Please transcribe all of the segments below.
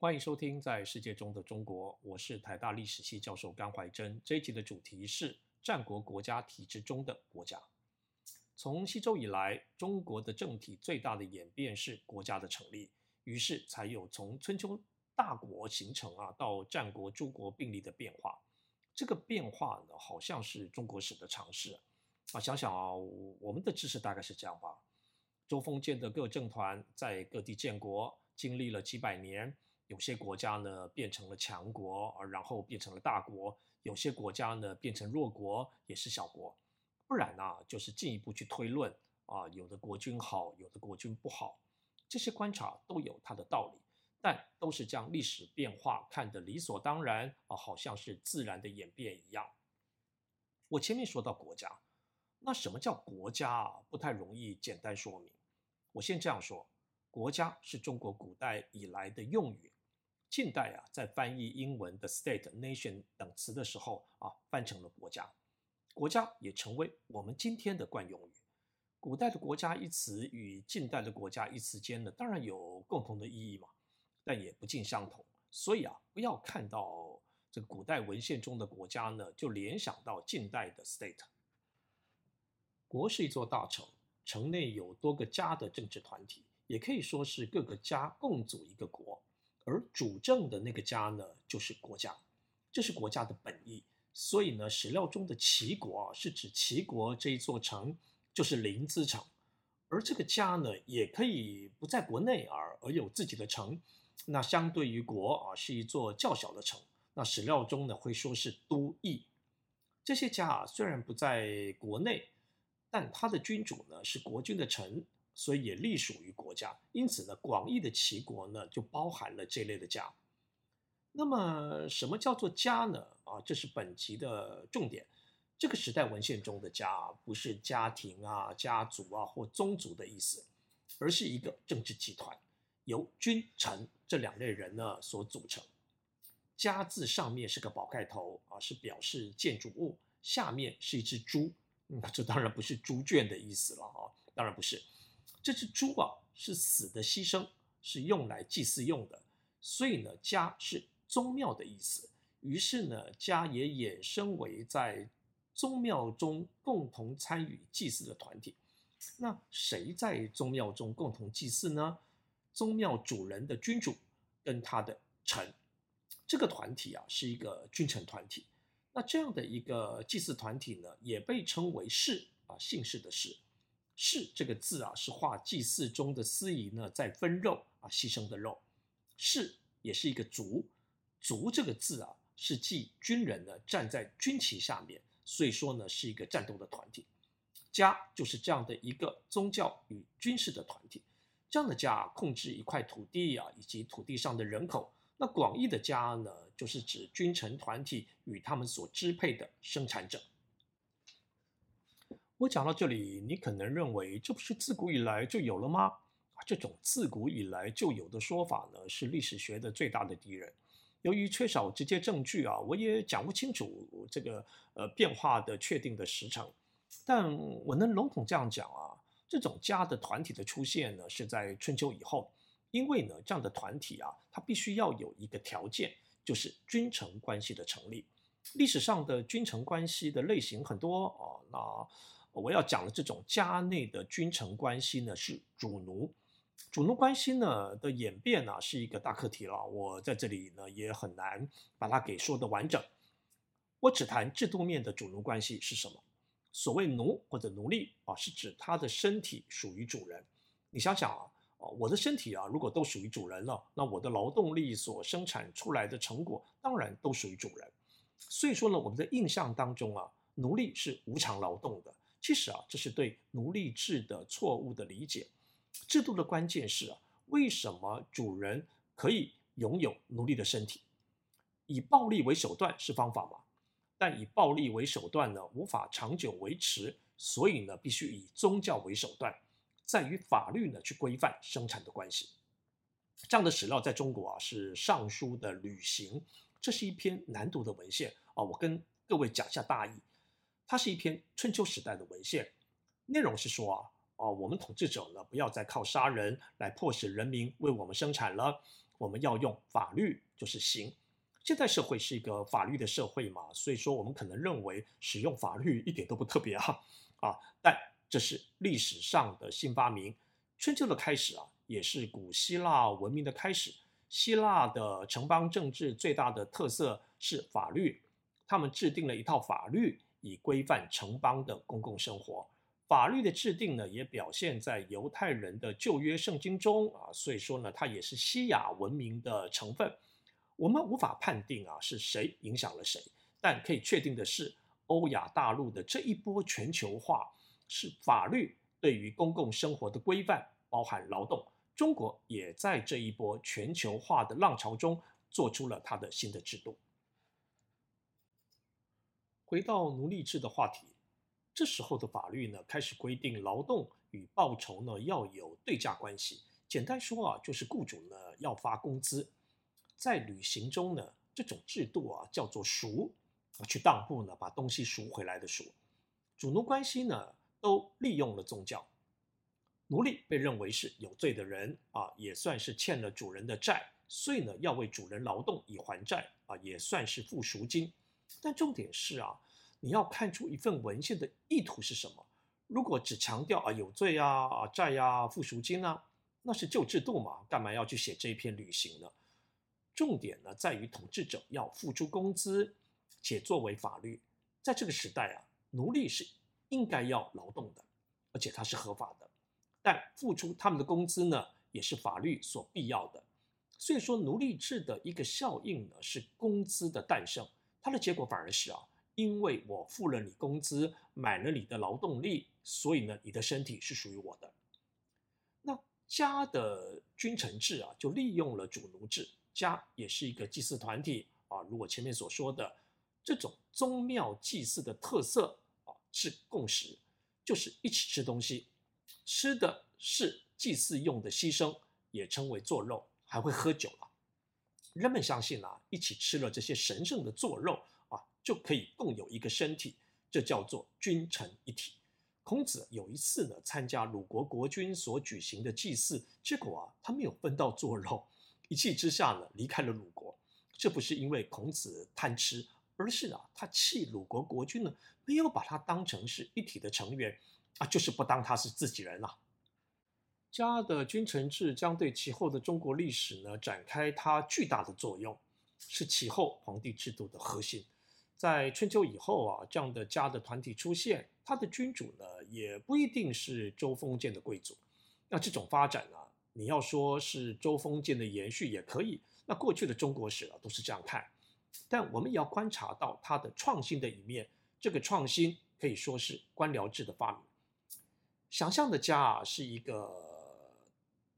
欢迎收听《在世界中的中国》，我是台大历史系教授甘怀真。这一集的主题是战国国家体制中的国家。从西周以来，中国的政体最大的演变是国家的成立，于是才有从春秋大国形成啊，到战国诸国并立的变化。这个变化呢，好像是中国史的常识啊。想想啊，我们的知识大概是这样吧：周封建的各政团在各地建国，经历了几百年。有些国家呢变成了强国，而然后变成了大国；有些国家呢变成弱国，也是小国。不然呢，就是进一步去推论啊，有的国君好，有的国君不好。这些观察都有它的道理，但都是将历史变化看得理所当然啊，好像是自然的演变一样。我前面说到国家，那什么叫国家啊？不太容易简单说明。我先这样说，国家是中国古代以来的用语。近代啊，在翻译英文的 state、nation 等词的时候啊，翻成了国家，国家也成为我们今天的惯用语。古代的国家一词与近代的国家一词间呢，当然有共同的意义嘛，但也不尽相同。所以啊，不要看到这个古代文献中的国家呢，就联想到近代的 state。国是一座大城，城内有多个家的政治团体，也可以说是各个家共组一个国。而主政的那个家呢，就是国家，这是国家的本意。所以呢，史料中的齐国啊，是指齐国这一座城，就是临淄城。而这个家呢，也可以不在国内而而有自己的城。那相对于国啊，是一座较小的城。那史料中呢，会说是都邑。这些家啊，虽然不在国内，但他的君主呢，是国君的臣。所以也隶属于国家，因此呢，广义的齐国呢就包含了这类的家。那么，什么叫做家呢？啊，这是本集的重点。这个时代文献中的家，不是家庭啊、家族啊或宗族的意思，而是一个政治集团，由君臣这两类人呢所组成。家字上面是个宝盖头啊，是表示建筑物，下面是一只猪。那、嗯、这当然不是猪圈的意思了啊，当然不是。这只猪啊，是死的牺牲，是用来祭祀用的，所以呢，家是宗庙的意思。于是呢，家也衍生为在宗庙中共同参与祭祀的团体。那谁在宗庙中共同祭祀呢？宗庙主人的君主跟他的臣，这个团体啊，是一个君臣团体。那这样的一个祭祀团体呢，也被称为氏啊，姓氏的氏。氏这个字啊，是画祭祀中的司仪呢，在分肉啊，牺牲的肉。氏也是一个族，族这个字啊，是记军人呢站在军旗下面，所以说呢是一个战斗的团体。家就是这样的一个宗教与军事的团体，这样的家控制一块土地啊，以及土地上的人口。那广义的家呢，就是指君臣团体与他们所支配的生产者。我讲到这里，你可能认为这不是自古以来就有了吗？这种自古以来就有的说法呢，是历史学的最大的敌人。由于缺少直接证据啊，我也讲不清楚这个呃变化的确定的时程。但我能笼统这样讲啊，这种家的团体的出现呢，是在春秋以后，因为呢这样的团体啊，它必须要有一个条件，就是君臣关系的成立。历史上的君臣关系的类型很多啊，那。我要讲的这种家内的君臣关系呢，是主奴。主奴关系呢的演变呢，是一个大课题了。我在这里呢也很难把它给说得完整。我只谈制度面的主奴关系是什么。所谓奴或者奴隶啊，是指他的身体属于主人。你想想啊，我的身体啊，如果都属于主人了，那我的劳动力所生产出来的成果当然都属于主人。所以说呢，我们的印象当中啊，奴隶是无偿劳动的。其实啊，这是对奴隶制的错误的理解。制度的关键是啊，为什么主人可以拥有奴隶的身体？以暴力为手段是方法吗？但以暴力为手段呢，无法长久维持，所以呢，必须以宗教为手段，在于法律呢去规范生产的关系。这样的史料在中国啊是《尚书》的吕行，这是一篇难读的文献啊。我跟各位讲一下大意。它是一篇春秋时代的文献，内容是说啊，哦，我们统治者呢，不要再靠杀人来迫使人民为我们生产了，我们要用法律就是刑。现代社会是一个法律的社会嘛，所以说我们可能认为使用法律一点都不特别啊啊，但这是历史上的新发明。春秋的开始啊，也是古希腊文明的开始。希腊的城邦政治最大的特色是法律，他们制定了一套法律，以规范城邦的公共生活。法律的制定呢，也表现在犹太人的旧约圣经中啊，所以说呢，它也是西亚文明的成分。我们无法判定啊是谁影响了谁，但可以确定的是，欧亚大陆的这一波全球化是法律对于公共生活的规范，包含劳动。中国也在这一波全球化的浪潮中做出了它的新的制度。回到奴隶制的话题，这时候的法律呢，开始规定劳动与报酬呢要有对价关系。简单说啊，就是雇主呢要发工资。在旅行中呢，这种制度啊叫做赎，去当铺呢把东西赎回来的赎。主奴关系呢都利用了宗教。奴隶被认为是有罪的人啊，也算是欠了主人的债，所以呢要为主人劳动以还债啊，也算是付赎金。但重点是啊，你要看出一份文献的意图是什么。如果只强调啊有罪啊啊债呀付赎金啊，那是旧制度嘛，干嘛要去写这一篇旅行呢？重点呢在于统治者要付出工资，且作为法律，在这个时代啊，奴隶是应该要劳动的，而且它是合法的。但付出他们的工资呢，也是法律所必要的。所以说，奴隶制的一个效应呢，是工资的诞生。它的结果反而是啊，因为我付了你工资，买了你的劳动力，所以呢，你的身体是属于我的。那家的君臣制啊，就利用了主奴制。家也是一个祭祀团体啊，如果前面所说的这种宗庙祭祀的特色啊，是共识，就是一起吃东西。吃的是祭祀用的牺牲，也称为做肉，还会喝酒了。人们相信啊，一起吃了这些神圣的做肉啊，就可以共有一个身体，这叫做君臣一体。孔子有一次呢，参加鲁国国君所举行的祭祀，结果啊，他没有分到做肉，一气之下呢，离开了鲁国。这不是因为孔子贪吃，而是啊，他气鲁国国君呢，没有把他当成是一体的成员。啊，就是不当他是自己人了。家的君臣制将对其后的中国历史呢展开它巨大的作用，是其后皇帝制度的核心。在春秋以后啊，这样的家的团体出现，他的君主呢也不一定是周封建的贵族。那这种发展呢，你要说是周封建的延续也可以。那过去的中国史啊都是这样看，但我们也要观察到它的创新的一面。这个创新可以说是官僚制的发明。想象的家啊，是一个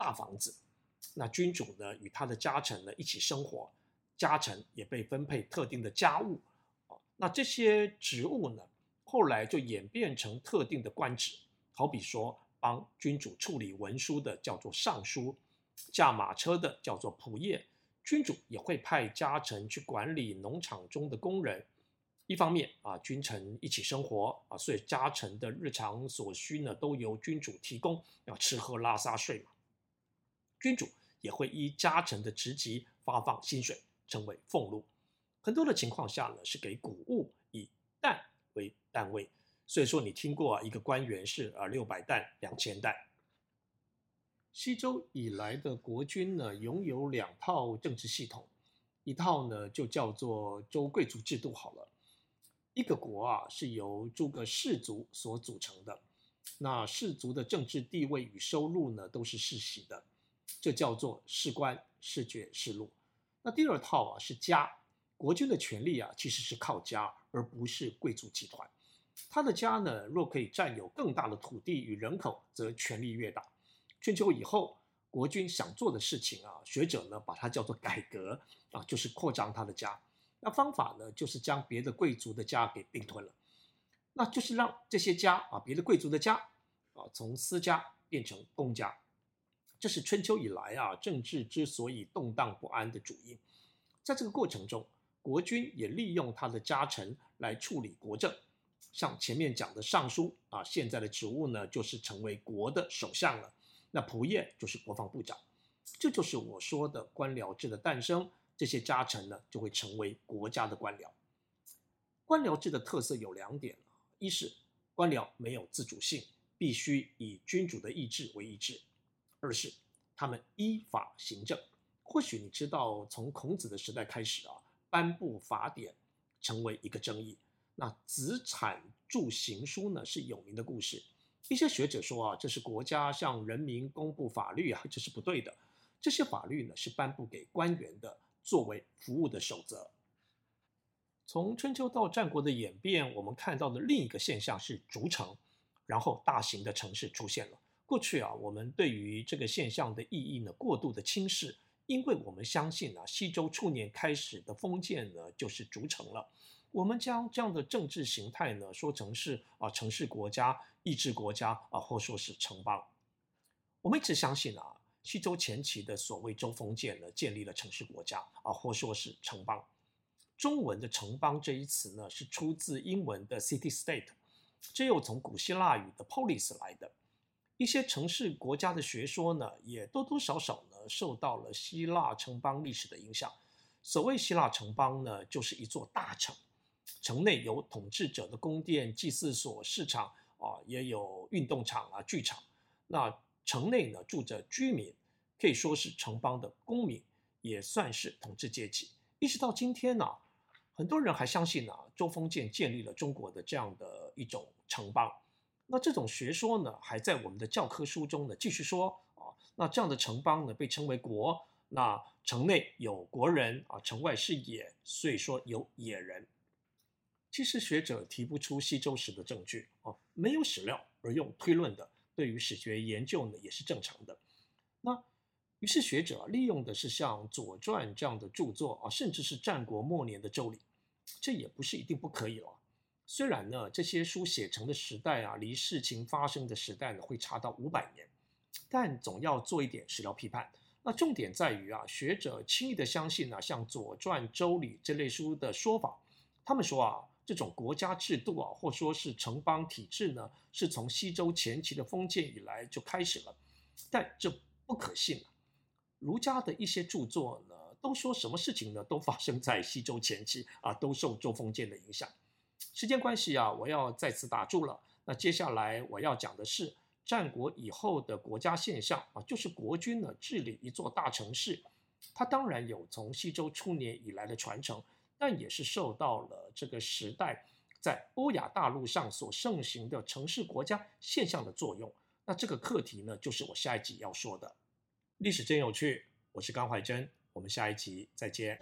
大房子，那君主呢与他的家臣呢一起生活，家臣也被分配特定的家务，啊那这些职务呢，后来就演变成特定的官职，好比说帮君主处理文书的叫做尚书，驾马车的叫做仆射，君主也会派家臣去管理农场中的工人。一方面啊，君臣一起生活啊，所以家臣的日常所需呢，都由君主提供，要吃喝拉撒睡嘛。君主也会依家臣的职级发放薪水，称为俸禄。很多的情况下呢，是给谷物以担为单位。所以说，你听过，一个官员是啊六百担、两千担。西周以来的国君呢，拥有两套政治系统，一套呢就叫做周贵族制度好了。一个国啊，是由诸个氏族所组成的。那氏族的政治地位与收入呢，都是世袭的，这叫做世官、世爵、世禄。那第二套啊是家，国君的权力啊其实是靠家，而不是贵族集团。他的家呢，若可以占有更大的土地与人口，则权力越大。春秋以后，国君想做的事情啊，学者呢把它叫做改革啊，就是扩张他的家。那方法呢，就是将别的贵族的家给并吞了，那就是让这些家啊，别的贵族的家啊，从私家变成公家，这是春秋以来啊政治之所以动荡不安的主因。在这个过程中，国君也利用他的家臣来处理国政，像前面讲的尚书啊，现在的职务呢就是成为国的首相了。那仆射就是国防部长。这就是我说的官僚制的诞生。这些家臣呢，就会成为国家的官僚。官僚制的特色有两点：一是官僚没有自主性，必须以君主的意志为意志；二是他们依法行政。或许你知道，从孔子的时代开始啊，颁布法典成为一个争议。那子产着行书呢，是有名的故事。一些学者说啊，这是国家向人民公布法律啊，这是不对的。这些法律呢，是颁布给官员的。作为服务的守则。从春秋到战国的演变，我们看到的另一个现象是逐城，然后大型的城市出现了。过去啊，我们对于这个现象的意义呢，过度的轻视，因为我们相信啊，西周初年开始的封建呢，就是逐城了。我们将这样的政治形态呢，说成是啊，城市国家、意志国家啊，或说是城邦。我们一直相信啊。西周前期的所谓州封建呢，建立了城市国家啊，或说是城邦。中文的城邦这一词呢，是出自英文的 city-state，这又从古希腊语的 polis 来的。一些城市国家的学说呢，也多多少少呢，受到了希腊城邦历史的影响。所谓希腊城邦呢，就是一座大城，城内有统治者的宫殿、祭祀所、市场啊，也有运动场啊、剧场。那城内呢，住着居民，可以说是城邦的公民，也算是统治阶级。一直到今天呢，很多人还相信呢，周封建建立了中国的这样的一种城邦。那这种学说呢，还在我们的教科书中呢继续说啊。那这样的城邦呢，被称为国。那城内有国人啊，城外是野，所以说有野人。其实学者提不出西周时的证据啊，没有史料而用推论的。对于史学研究呢，也是正常的。那于是学者利用的是像《左传》这样的著作啊，甚至是战国末年的《周礼》，这也不是一定不可以了。虽然呢，这些书写成的时代啊，离事情发生的时代呢，会差到五百年，但总要做一点史料批判。那重点在于啊，学者轻易的相信啊，像《左传》《周礼》这类书的说法，他们说啊。这种国家制度啊，或说是城邦体制呢，是从西周前期的封建以来就开始了，但这不可信。儒家的一些著作呢，都说什么事情呢，都发生在西周前期啊，都受周封建的影响。时间关系啊，我要再次打住了。那接下来我要讲的是战国以后的国家现象啊，就是国君呢治理一座大城市，它当然有从西周初年以来的传承。但也是受到了这个时代在欧亚大陆上所盛行的城市国家现象的作用。那这个课题呢，就是我下一集要说的。历史真有趣，我是甘怀真，我们下一集再见。